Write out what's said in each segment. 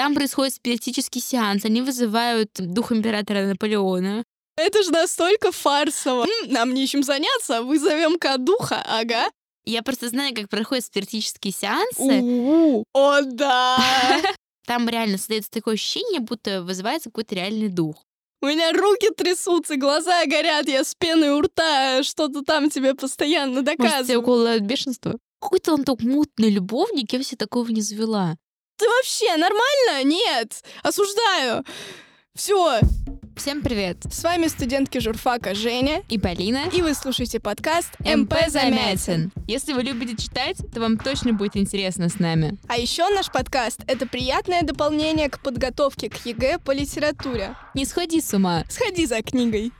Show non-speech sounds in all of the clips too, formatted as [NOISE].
Там происходит спиритический сеанс. Они вызывают дух императора Наполеона. Это же настолько фарсово. Нам нечем заняться, вызовем-ка духа, ага. Я просто знаю, как проходят спиритические сеансы. У-у-у. О, да! [LAUGHS] Там реально создается такое ощущение, будто вызывается какой-то реальный дух. У меня руки трясутся, глаза горят, я с пеной у рта, что-то там тебе постоянно Может, доказываю. укол от бешенства? Какой-то он так мутный любовник, я вообще такого не завела. Ты вообще нормально? Нет, осуждаю. Все, Всем привет! с вами студентки журфака Женя, И Полина. и вы слушаете подкаст МП. Замятин. Если вы любите читать, то вам точно будет интересно с нами. А еще наш подкаст — это приятное дополнение к подготовке к ЕГЭ по литературе. Не сходи с ума. Сходи за книгой.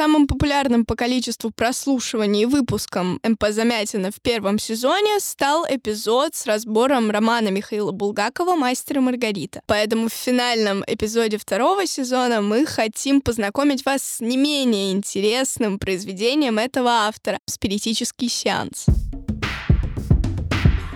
Самым популярным по количеству прослушиваний выпуском МП Замятина в первом сезоне стал эпизод с разбором романа Михаила Булгакова «Мастер и Маргарита». Поэтому в финальном эпизоде второго сезона мы хотим познакомить вас с не менее интересным произведением этого автора «Спиритический сеанс».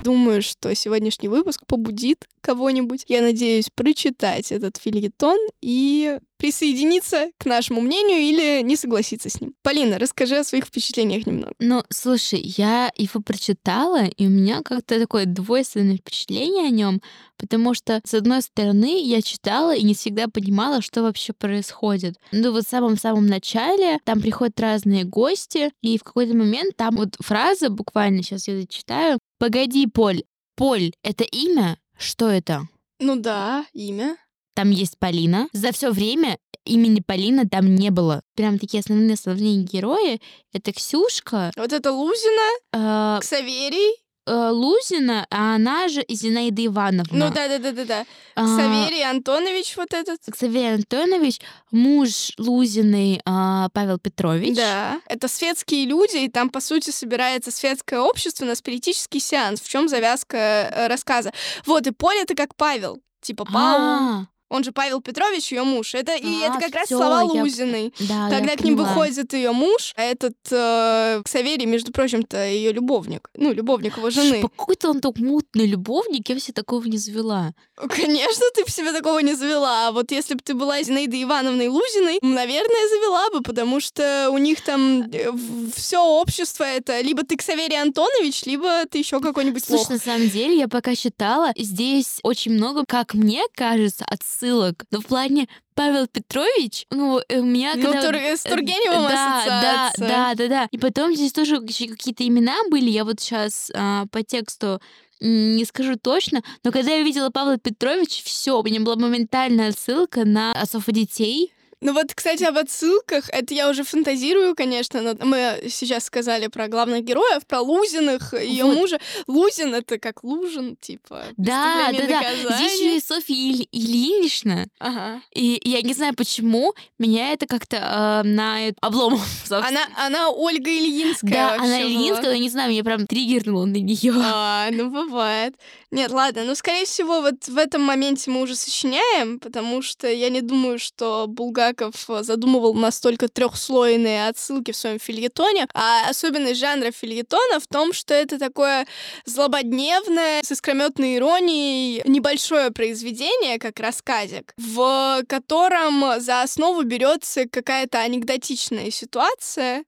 Думаю, что сегодняшний выпуск побудит кого-нибудь, я надеюсь, прочитать этот фильетон и присоединиться к нашему мнению или не согласиться с ним. Полина, расскажи о своих впечатлениях немного. Ну, слушай, я его прочитала, и у меня как-то такое двойственное впечатление о нем, потому что, с одной стороны, я читала и не всегда понимала, что вообще происходит. Ну, вот в самом-самом начале там приходят разные гости, и в какой-то момент там вот фраза, буквально сейчас я зачитаю, «Погоди, Поль, Поль — это имя? Что это?» Ну да, имя. Там есть Полина. За все время имени Полина там не было. Прям такие основные основные герои. Это Ксюшка, Вот это Лузина, э, Ксаверий. Э, Лузина, а она же Зинаида Ивановна. Ну да-да-да-да-да. А, Ксаверий Антонович вот этот. Ксаверий Антонович, муж Лузиной а, Павел Петрович. Да. Это светские люди, и там, по сути, собирается светское общество на спиритический сеанс. В чем завязка э, рассказа? Вот, и Поле это как Павел. Типа Пау. А, Он же Павел Петрович, ее муж. Это, и А, это как раз всё, слова я- Лузиной. да, Когда к ним поняла. выходит ее муж, а этот э, Ксаверий, между прочим-то, ее любовник. Ну, любовник его жены. Ш- Какой-то он так мутный любовник, я вообще такого не завела. Конечно, ты в себе такого не завела. А вот если бы ты была Зинаидой Ивановной Лузиной, наверное, завела бы, потому что у них там все общество это либо ты Ксаверий Антонович, либо ты еще какой-нибудь Слушай, лох. на самом деле, я пока считала, здесь очень много, как мне кажется, отсылок. Но в плане Павел Петрович, ну, э, у меня Ну, когда... Тур- с Тургеневым да, да, ассоциация. да, да, да. И потом здесь тоже какие-то имена были. Я вот сейчас по тексту не скажу точно, но когда я видела Павла Петровича, все, у меня была моментальная отсылка на отцов и детей. Ну вот, кстати, об отсылках, это я уже фантазирую, конечно, но мы сейчас сказали про главных героев, про Лузиных, ее Вот. мужа. Лузин — это как Лужин, типа, Да, да, да. Здесь еще и Софья Иль- Ильинична. Ага. И я не знаю, почему меня это как-то э, на облом. [LAUGHS] собственно. Она, она Ольга Ильинская Да, она. Ильинская, я не знаю, меня прям триггернуло на нее. А, ну бывает. Нет, ладно, ну, скорее всего, вот в этом моменте мы уже сочиняем, потому что я не думаю, что Булгаков э, задумывал настолько трехслойные отсылки в своем фильетоне, а особенность жанра фильетона в том, что это такое злободневное, с искрометной иронией, небольшое произведение, как рассказик, в котором за основу берется какая-то анекдотичная ситуация,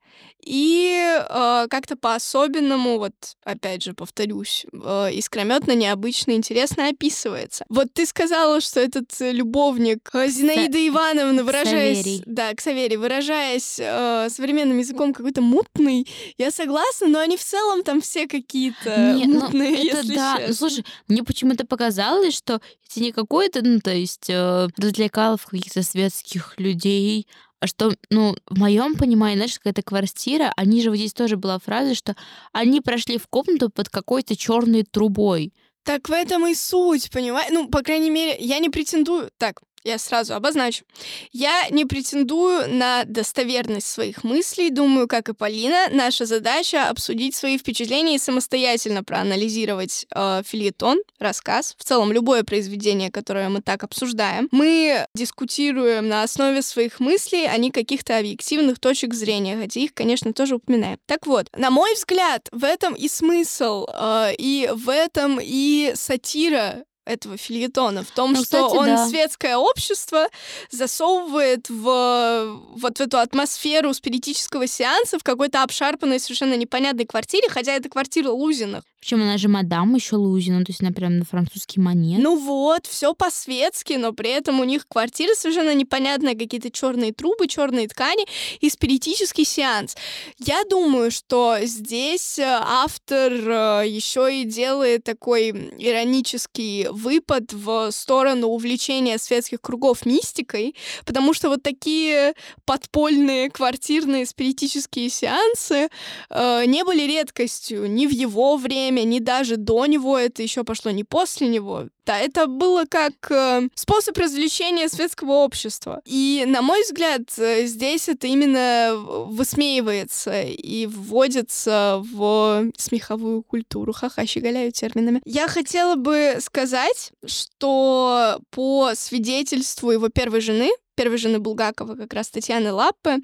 и э, как-то по-особенному, вот опять же повторюсь, э, искрометно, необычно, интересно описывается. Вот ты сказала, что этот э, любовник э, Зинаида Ивановна, выражаясь... Ксаверий. Да, Ксаверий, выражаясь э, современным языком какой-то мутный, я согласна, но они в целом там все какие-то Не, ну, мутные, это если да. Ну, честно. слушай, мне почему-то показалось, что это не какой-то, ну, то есть, э, развлекалов каких-то светских людей, а что, ну, в моем понимании, знаешь, какая-то квартира, они же вот здесь тоже была фраза, что они прошли в комнату под какой-то черной трубой. Так в этом и суть, понимаешь? Ну, по крайней мере, я не претендую... Так, я сразу обозначу. Я не претендую на достоверность своих мыслей. Думаю, как и Полина, наша задача обсудить свои впечатления и самостоятельно проанализировать э, фильетон, рассказ, в целом любое произведение, которое мы так обсуждаем. Мы дискутируем на основе своих мыслей, а не каких-то объективных точек зрения, хотя их, конечно, тоже упоминаем. Так вот, на мой взгляд, в этом и смысл, э, и в этом и сатира этого фильетона в том, ну, что кстати, он да. светское общество засовывает в вот в эту атмосферу спиритического сеанса в какой-то обшарпанной, совершенно непонятной квартире, хотя это квартира Лузиных. Причем она же мадам еще Лузина, то есть она прям на французский манер. Ну вот, все по-светски, но при этом у них квартира совершенно непонятная, какие-то черные трубы, черные ткани и спиритический сеанс. Я думаю, что здесь э, автор э, еще и делает такой иронический выпад в сторону увлечения светских кругов мистикой, потому что вот такие подпольные квартирные спиритические сеансы э, не были редкостью ни в его время, ни даже до него, это еще пошло не после него. Да, это было как э, способ развлечения светского общества. И, на мой взгляд, э, здесь это именно высмеивается и вводится в смеховую культуру. Ха-ха, щеголяю терминами. Я хотела бы сказать, что по свидетельству его первой жены, первой жены Булгакова, как раз Татьяны Лаппы,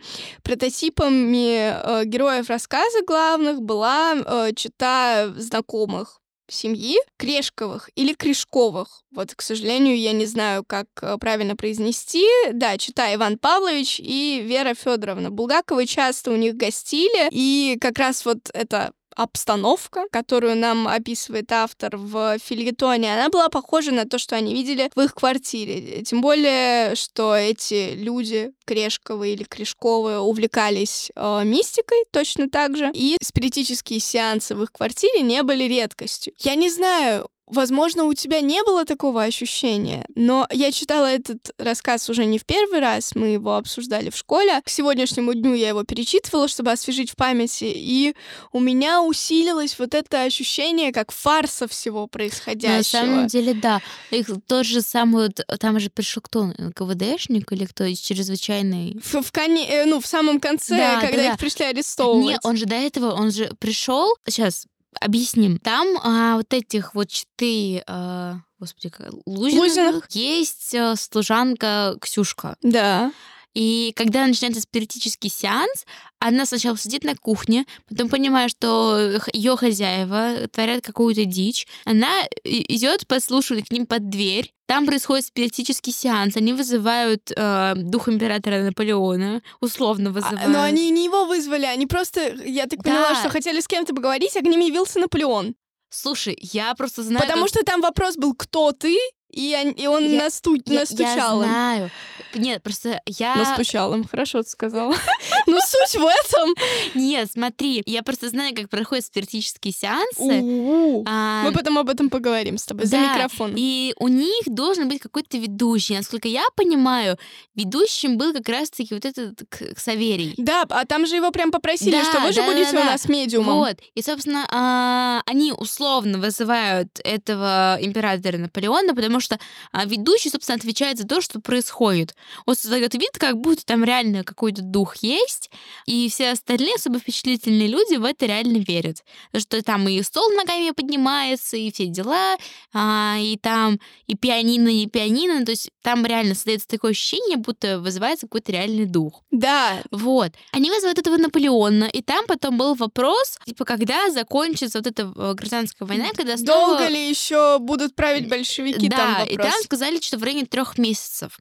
прототипами э, героев рассказа главных была э, чита знакомых семьи Крешковых или Кришковых. Вот, к сожалению, я не знаю, как э, правильно произнести. Да, читай Иван Павлович и Вера Федоровна. Булгаковы часто у них гостили, и как раз вот это обстановка, которую нам описывает автор в фильетоне, она была похожа на то, что они видели в их квартире. Тем более, что эти люди, Крешковые или Крешковые, увлекались э, мистикой точно так же, и спиритические сеансы в их квартире не были редкостью. Я не знаю, Возможно, у тебя не было такого ощущения, но я читала этот рассказ уже не в первый раз, мы его обсуждали в школе. К сегодняшнему дню я его перечитывала, чтобы освежить в памяти, и у меня усилилось вот это ощущение как фарса всего происходящего. На самом деле, да. Их тот же самый, там же пришел кто, КВДшник или кто из чрезвычайной... В, в, коне, э, ну, в самом конце, да, когда да, их пришли арестовывать. Нет, он же до этого, он же пришел, сейчас, объясним. Там а, вот этих вот четыре, а, господи, Лузиных, Лузиных. есть а, служанка Ксюшка. Да. И когда начинается спиритический сеанс, она сначала сидит на кухне, потом понимая, что ее хозяева творят какую-то дичь, она идет подслушивать к ним под дверь. Там происходит спиритический сеанс. Они вызывают э, дух императора Наполеона, условно вызывают. А, но они не его вызвали, они просто, я так поняла, да. что хотели с кем-то поговорить, а к ним явился Наполеон. Слушай, я просто знаю... Потому как... что там вопрос был, кто ты, и, и он я, насту... я, настучал я знаю. Нет, просто я... Настучал им, хорошо ты сказала. [LAUGHS] Ну, суть в этом. Нет, смотри, я просто знаю, как проходят спиритические сеансы. А, Мы потом об этом поговорим с тобой за микрофон. И у них должен быть какой-то ведущий. Насколько я понимаю, ведущим был как раз-таки вот этот Саверий. Да, а там же его прям попросили, что вы же будете у нас медиумом. Вот. И, собственно, а, они условно вызывают этого императора Наполеона, потому что а, ведущий, собственно, отвечает за то, что происходит. Он создает вид, как будто там реально какой-то дух есть, и все остальные особо впечатлительные люди в это реально верят. Что там и стол ногами поднимается, и все дела, а, и там и пианино, и пианино, то есть там реально создается такое ощущение, будто вызывается какой-то реальный дух. Да. Вот. Они вызывают этого Наполеона, и там потом был вопрос, типа, когда закончится вот эта э, гражданская война, когда снова... Долго ли еще будут править большевики? Да, там вопрос. и там сказали, что в районе трех месяцев.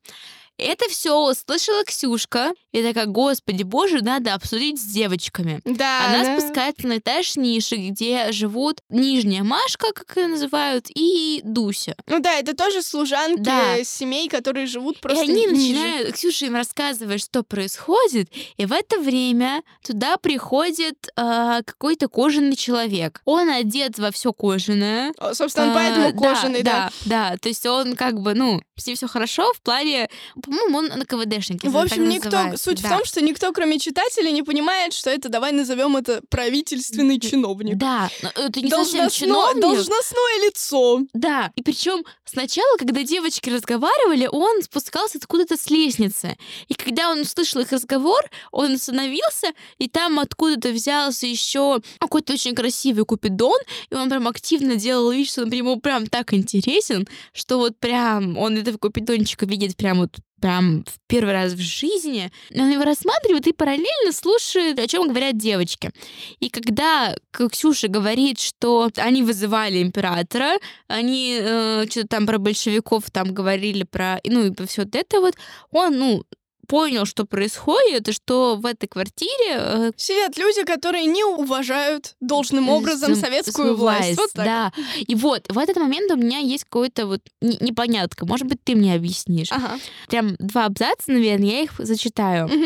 Это все услышала Ксюшка. И такая, господи боже, надо обсудить с девочками. Да. Она да. спускается на этаж ниши, где живут нижняя Машка, как ее называют, и Дуся. Ну да, это тоже служанки да. семей, которые живут просто И они ниже. начинают, Ксюша им рассказывает, что происходит, и в это время туда приходит э, какой-то кожаный человек. Он одет во все кожаное. Собственно, он поэтому кожаный, да, да. Да, да, то есть он как бы, ну, с ним все хорошо в плане по-моему, он на КВДшник. В общем, никто, суть да. в том, что никто, кроме читателей, не понимает, что это, давай назовем это правительственный чиновник. Да, это не Должностно, совсем чиновник. Должностное лицо. Да, и причем сначала, когда девочки разговаривали, он спускался откуда-то с лестницы. И когда он услышал их разговор, он остановился, и там откуда-то взялся еще какой-то очень красивый купидон, и он прям активно делал вид, что он ему прям так интересен, что вот прям он этого купидончика видит прям вот прям в первый раз в жизни, он его рассматривает и параллельно слушает, о чем говорят девочки. И когда Ксюша говорит, что они вызывали императора, они э, что-то там про большевиков там говорили про, ну и все вот это вот, он, ну, понял, что происходит, и что в этой квартире... Э, Сидят люди, которые не уважают должным образом советскую власть. власть. Вот так. Да. И вот в этот момент у меня есть какой-то вот непонятка. Может быть, ты мне объяснишь. Ага. Прям два абзаца, наверное, я их зачитаю. Угу.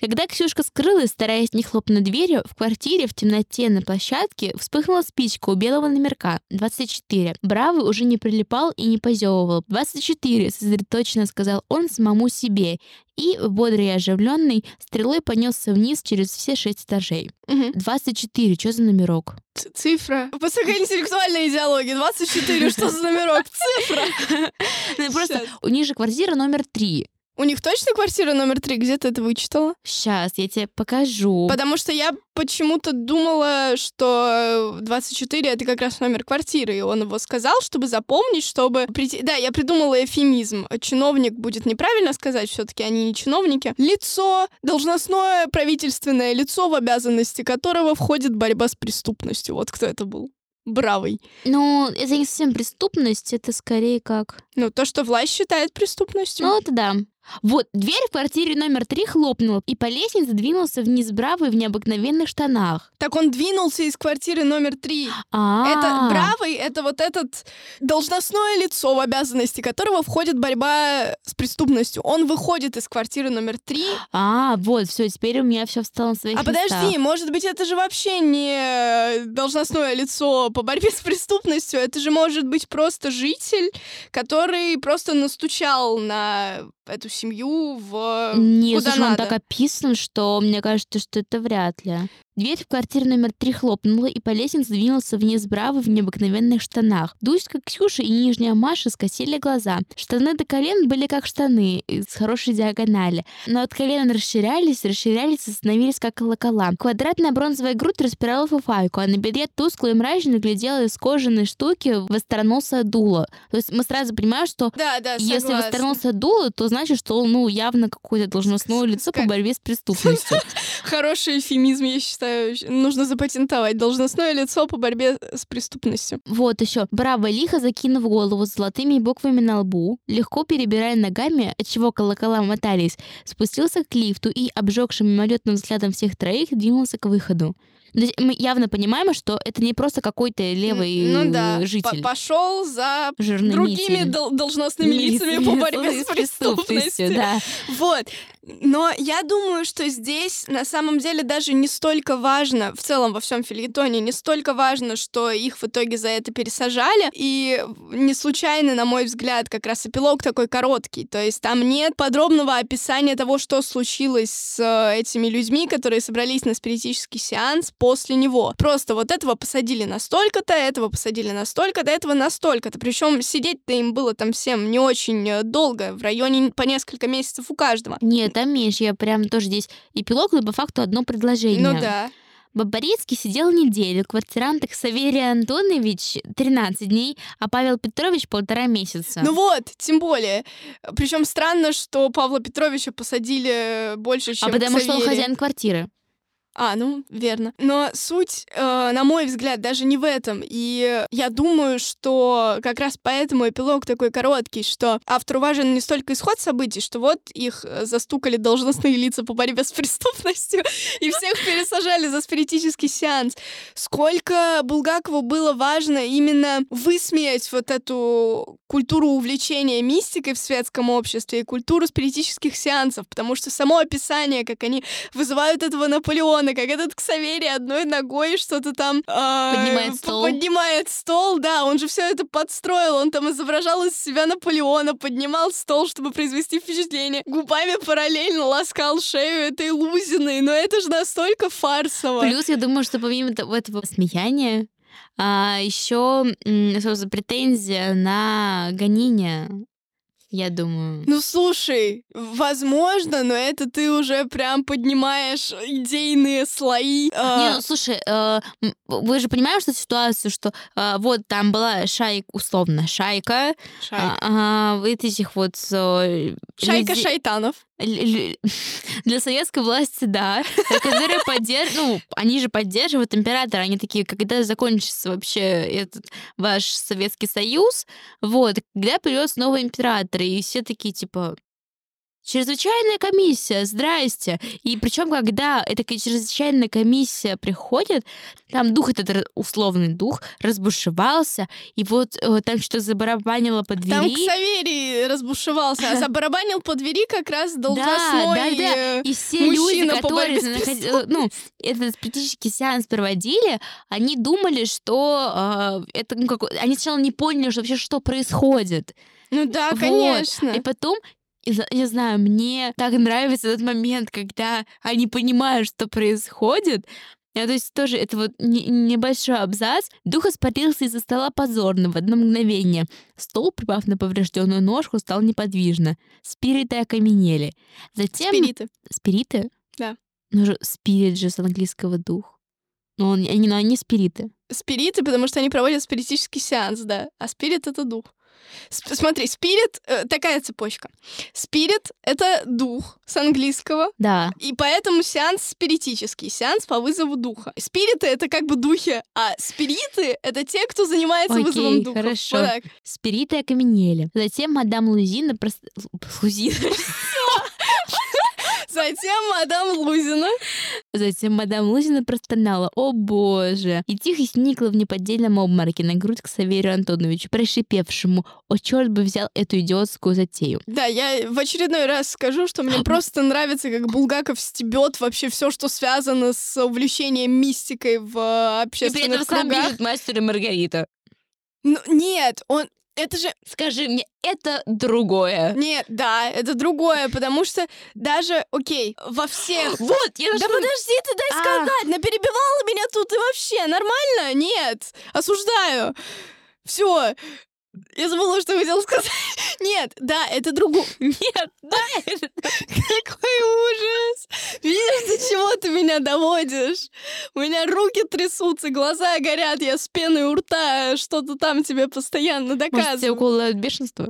Когда Ксюшка скрылась, стараясь не хлопнуть дверью, в квартире в темноте на площадке вспыхнула спичка у белого номерка 24. Бравый уже не прилипал и не позевывал. 24, сосредоточенно сказал он самому себе. И, бодрый и оживленный, стрелой понесся вниз через все шесть этажей. Угу. 24, что за номерок? Ц цифра. Высокоинтеллектуальная идеология. 24, что за номерок? Цифра. [LAUGHS] Ну, просто у них же квартира номер 3. У них точно квартира номер три? Где ты это вычитала? Сейчас, я тебе покажу. Потому что я почему-то думала, что 24 это как раз номер квартиры, и он его сказал, чтобы запомнить, чтобы прийти... Да, я придумала эфемизм. Чиновник будет неправильно сказать, все таки они не чиновники. Лицо, должностное правительственное лицо, в обязанности которого входит борьба с преступностью. Вот кто это был бравый. Ну, это не совсем преступность, это скорее как... Ну, то, что власть считает преступностью. Ну, это да. Вот, дверь в квартире номер три хлопнула, и по лестнице двинулся вниз Бравый в необыкновенных штанах. Так он двинулся из квартиры номер три. А-а-а. Это Бравый, это вот этот должностное лицо, в обязанности которого входит борьба с преступностью. Он выходит из квартиры номер три. А, вот, все, теперь у меня все встало на свои А подожди, может быть, это же вообще не должностное лицо по борьбе [LAUGHS] с преступностью, это же может быть просто житель, который просто настучал на эту семью в Нет, куда слушай, надо. он так описан, что мне кажется, что это вряд ли. Дверь в квартиру номер три хлопнула, и по лестнице двинулся вниз Браво в необыкновенных штанах. Дуська, Ксюша и нижняя Маша скосили глаза. Штаны до колен были как штаны, с хорошей диагонали. Но от колен расширялись, расширялись и становились как колокола. Квадратная бронзовая грудь распирала фуфайку, а на бедре тускло и мрачно глядела из кожаной штуки востроносое дуло. То есть мы сразу понимаем, что да, да, если востроносое дуло, то значит, что ну явно какое-то должностное лицо по борьбе с преступностью. [LAUGHS] Хороший эфемизм, я считаю нужно запатентовать должностное лицо по борьбе с преступностью. Вот еще. Браво лихо закинув голову с золотыми буквами на лбу, легко перебирая ногами, от чего колокола мотались, спустился к лифту и, обжегшим мимолетным взглядом всех троих, двинулся к выходу. Мы явно понимаем, что это не просто какой-то левый ну, да. житель. Пошел за другими дол- должностными лицами по борьбе с преступностью. Да. Вот. Но я думаю, что здесь на самом деле даже не столько важно, в целом во всем фильетоне, не столько важно, что их в итоге за это пересажали. И не случайно, на мой взгляд, как раз эпилог такой короткий. То есть там нет подробного описания того, что случилось с э, этими людьми, которые собрались на спиритический сеанс после него. Просто вот этого посадили настолько-то, этого посадили настолько-то, этого настолько-то. Причем сидеть-то им было там всем не очень э, долго, в районе по несколько месяцев у каждого. Нет, там меньше. Я прям тоже здесь эпилог, но по факту одно предложение. Ну да. Бабарецкий сидел неделю, квартиранток Саверий Антонович 13 дней, а Павел Петрович полтора месяца. Ну вот, тем более. Причем странно, что Павла Петровича посадили больше, чем А потому Саверия. что он хозяин квартиры. А, ну, верно. Но суть, э, на мой взгляд, даже не в этом. И я думаю, что как раз поэтому эпилог такой короткий, что автору важен не столько исход событий, что вот их э, застукали должностные лица по борьбе с преступностью [LAUGHS] и всех пересажали за спиритический сеанс. Сколько Булгакову было важно именно высмеять вот эту культуру увлечения мистикой в светском обществе и культуру спиритических сеансов, потому что само описание, как они вызывают этого Наполеона, Полеона, как этот Ксаверий одной ногой что-то там э, Поднимает стол. Поднимает стол, да, он же все это подстроил, он там изображал из себя Наполеона, поднимал стол, чтобы произвести впечатление, губами параллельно ласкал шею этой Лузиной, но это же настолько фарсово. Плюс, я думаю, что помимо того- этого смеяния, а, еще, собственно, претензия на гонение, я думаю. Ну слушай, возможно, но это ты уже прям поднимаешь идейные слои. а, Не, ну слушай, э, вы же понимаете, что ситуацию, что э, вот там была шайка, условно, шайка, Шайка. а, а, вот этих вот э, Шайка людей- шайтанов. [LAUGHS] Для советской власти, да, которые поддерж... ну, они же поддерживают императора, они такие, когда закончится вообще этот ваш Советский Союз, вот, когда появится новый император, и все такие, типа, Чрезвычайная комиссия, здрасте. И причем, когда эта чрезвычайная комиссия приходит, там дух, этот условный дух, разбушевался, и вот э, там что-то забарабанило по двери. Там Ксаверий разбушевался, а [LAUGHS] забарабанил по двери как раз должностной... да, да. э, И все люди, которые наход- э, ну, этот спиритический сеанс проводили, они думали, что э, это, ну, как... они сначала не поняли, что вообще что происходит. Ну да, Вот. конечно. И потом, я знаю, мне так нравится этот момент, когда они понимают, что происходит. А, то есть тоже это вот не- небольшой абзац. Дух испарился из-за стола позорно в одно мгновение. Стол, припав на поврежденную ножку, стал неподвижно. Спириты окаменели. Затем... Спириты. Спириты? Да. Ну же, спирит же с английского дух. Но он, они, но они спириты. Спириты, потому что они проводят спиритический сеанс, да. А спирит — это дух. Смотри, спирит — э, такая цепочка. Спирит — это дух с английского, Да. и поэтому сеанс спиритический, сеанс по вызову духа. Спириты — это как бы духи, а спириты — это те, кто занимается Окей, вызовом духа. хорошо. Вот так. Спириты окаменели. Затем мадам Лузина... Прос... Лузина. Затем мадам Лузина. Затем мадам Лузина простонала. О боже! И тихо сникла в неподдельном обмороке на грудь к Саверию Антоновичу, прошипевшему. О, черт бы взял эту идиотскую затею. Да, я в очередной раз скажу, что мне [LAUGHS] просто нравится, как Булгаков стебет вообще все, что связано с увлечением мистикой в э, общественных кругах. мастер и Маргарита. Ну, нет, он... Это же... Скажи мне, это другое. Нет, да, это другое, потому что даже, окей, во всех... [GASPS] Вот, я Да нашла- подожди ты дай А. сказать, наперебивала меня тут и вообще, нормально? Нет, осуждаю. Все, я забыла, что хотела сказать. [LAUGHS] Нет, да, это другое. [LAUGHS] Нет, да, это- [LAUGHS] Какой ужас! Чего ты меня доводишь? У меня руки трясутся, глаза горят, я с пеной у рта что-то там тебе постоянно Может, тебе доказываю. укол бешенства?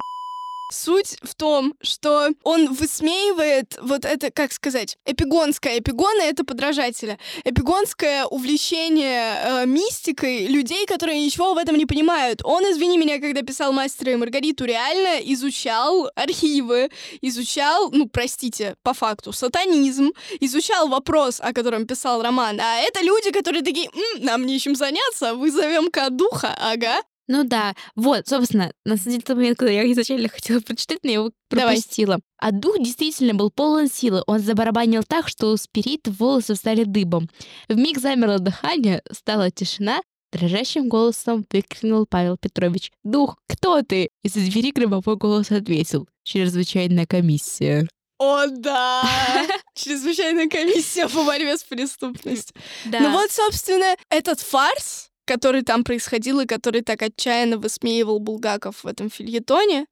Суть в том, что он высмеивает вот это, как сказать, эпигонское. Эпигоны — это подражателя. Эпигонское увлечение э, мистикой людей, которые ничего в этом не понимают. Он, извини меня, когда писал «Мастера и Маргариту», реально изучал архивы, изучал, ну, простите, по факту, сатанизм, изучал вопрос, о котором писал роман. А это люди, которые такие, «М, нам нечем заняться, вызовем-ка духа, ага. Ну да, вот, собственно, на самом деле, тот момент, когда я изначально хотела прочитать, но я его Давай. пропустила. А дух действительно был полон силы. Он забарабанил так, что у спирита волосы встали дыбом. Вмиг замерло дыхание, стала тишина. Дрожащим голосом выкрикнул Павел Петрович. «Дух, кто ты?» Из-за двери гробовой голос ответил. «Чрезвычайная комиссия». О, да! [LAUGHS] Чрезвычайная комиссия по борьбе с преступностью. Да. Ну вот, собственно, этот фарс, который там происходил и который так отчаянно высмеивал Булгаков в этом фильетоне,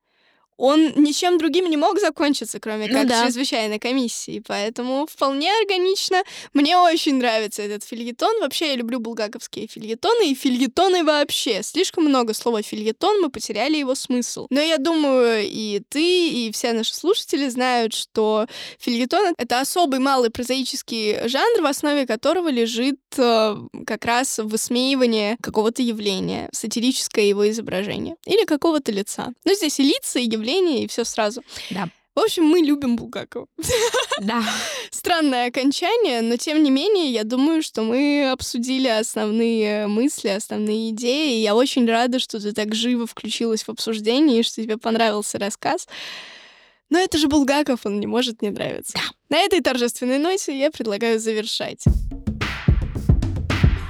он ничем другим не мог закончиться, кроме Ну как да. чрезвычайной комиссии. Поэтому вполне органично. Мне очень нравится этот фильетон. Вообще, я люблю булгаковские фильетоны и фильетоны вообще. Слишком много слова фильетон, мы потеряли его смысл. Но я думаю, и ты, и все наши слушатели знают, что фильетон — это особый малый прозаический жанр, в основе которого лежит э, как раз высмеивание какого-то явления, сатирическое его изображение или какого-то лица. Ну, здесь и лица, и явления, и все сразу. Да. В общем, мы любим Булгакова. Да. [LAUGHS] Странное окончание, но тем не менее, я думаю, что мы обсудили основные мысли, основные идеи. И я очень рада, что ты так живо включилась в обсуждение, и что тебе понравился рассказ. Но это же Булгаков, он не может не нравиться. На этой торжественной ноте я предлагаю завершать.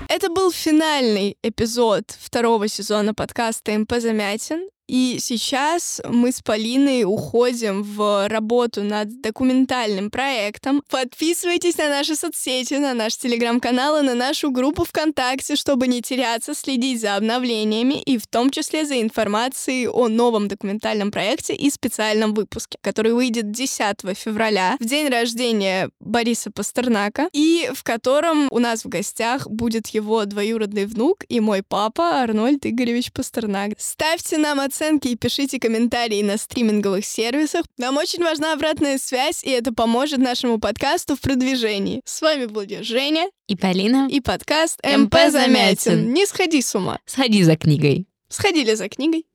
Это был финальный эпизод второго сезона подкаста МП Замятин. И сейчас мы с Полиной уходим в работу над документальным проектом. Подписывайтесь на наши соцсети, на наш телеграм-канал и на нашу группу ВКонтакте, чтобы не теряться, следить за обновлениями и в том числе за информацией о новом документальном проекте и специальном выпуске, который выйдет 10 февраля, в день рождения Бориса Пастернака, и в котором у нас в гостях будет его двоюродный внук и мой папа Арнольд Игоревич Пастернак. Ставьте нам от оценки и пишите комментарии на стриминговых сервисах. Нам очень важна обратная связь, и это поможет нашему подкасту в продвижении. С вами были Женя и Полина и подкаст МП Замятин. Не сходи с ума. Сходи за книгой. Сходили за книгой.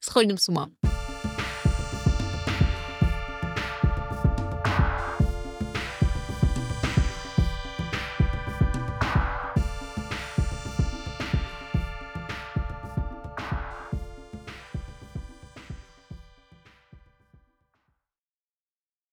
Сходим с ума.